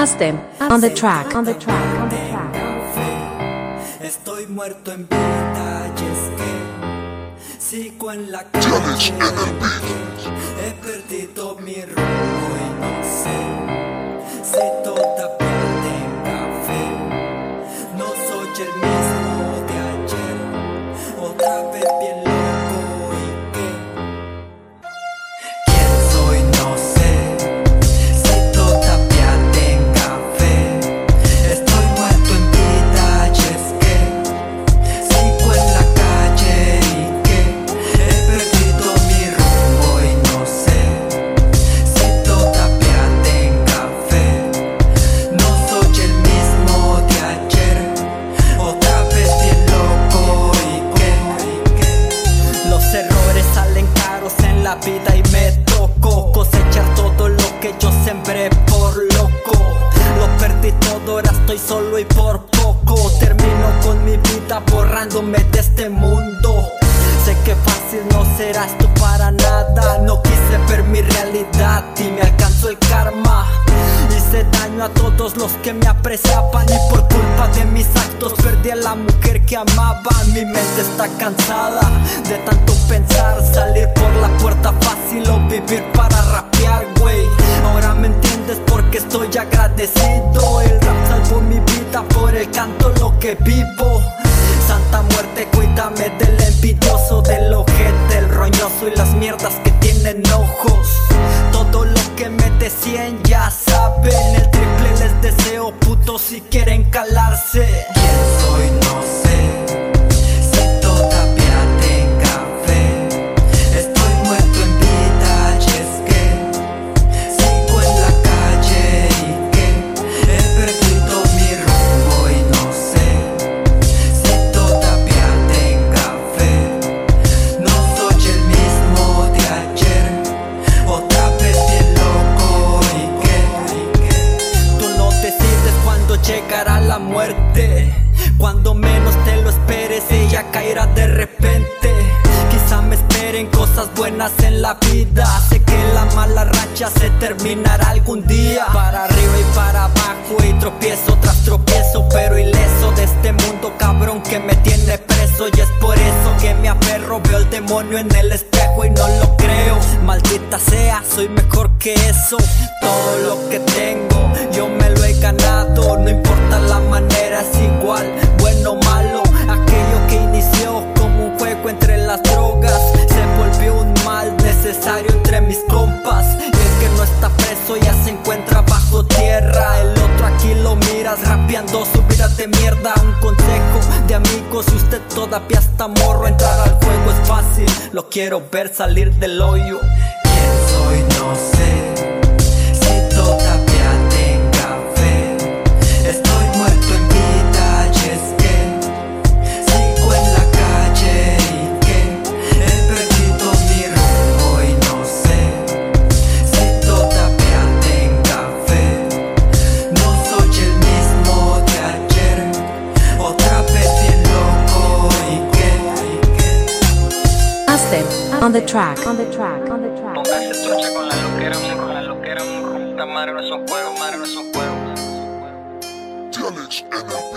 Astem on the track, on the track, on the track. Estoy muerto en vida y es que sigo en la calle. He perdido mi rumbo borrándome de este mundo. Sé que fácil no será esto para nada. No quise ver mi realidad y me alcanzó el karma. Hice daño a todos los que me apreciaban y por culpa de mis actos perdí a la mujer que amaba. Mi mente está cansada de tanto pensar, salir por la puerta fácil o vivir para rapear, güey. Ahora me entiendes porque estoy agradecido. El rap salvó mi vida por el canto lo que vivo. Santa muerte, cuídame del envidioso, del ojete, el roñoso y las mierdas que tienen ojos. Cuando menos te lo esperes, ella caerá de repente. Quizá me esperen cosas buenas en la vida. Sé que la mala racha se terminará algún día. Para arriba y para abajo y tropiezo tras tropiezo, pero ileso de este mundo cabrón que me tiene preso. Y es por eso que me aferro. Veo el demonio en el espejo y no lo creo. Maldita sea, soy mejor que eso. Todo lo que tengo, yo me lo he ganado. No importa la rapeando su vida de mierda. Un consejo de amigos, si usted todavía está morro, entrar al juego es fácil. Lo quiero ver salir del hoyo. ¿Quién soy? No sé on the track, on the track, on the track. Póngase trucha con la loquera, mo, con la loquera, mo. Puta madre, no son juegos, madre, no son juegos. Challenge en el beat.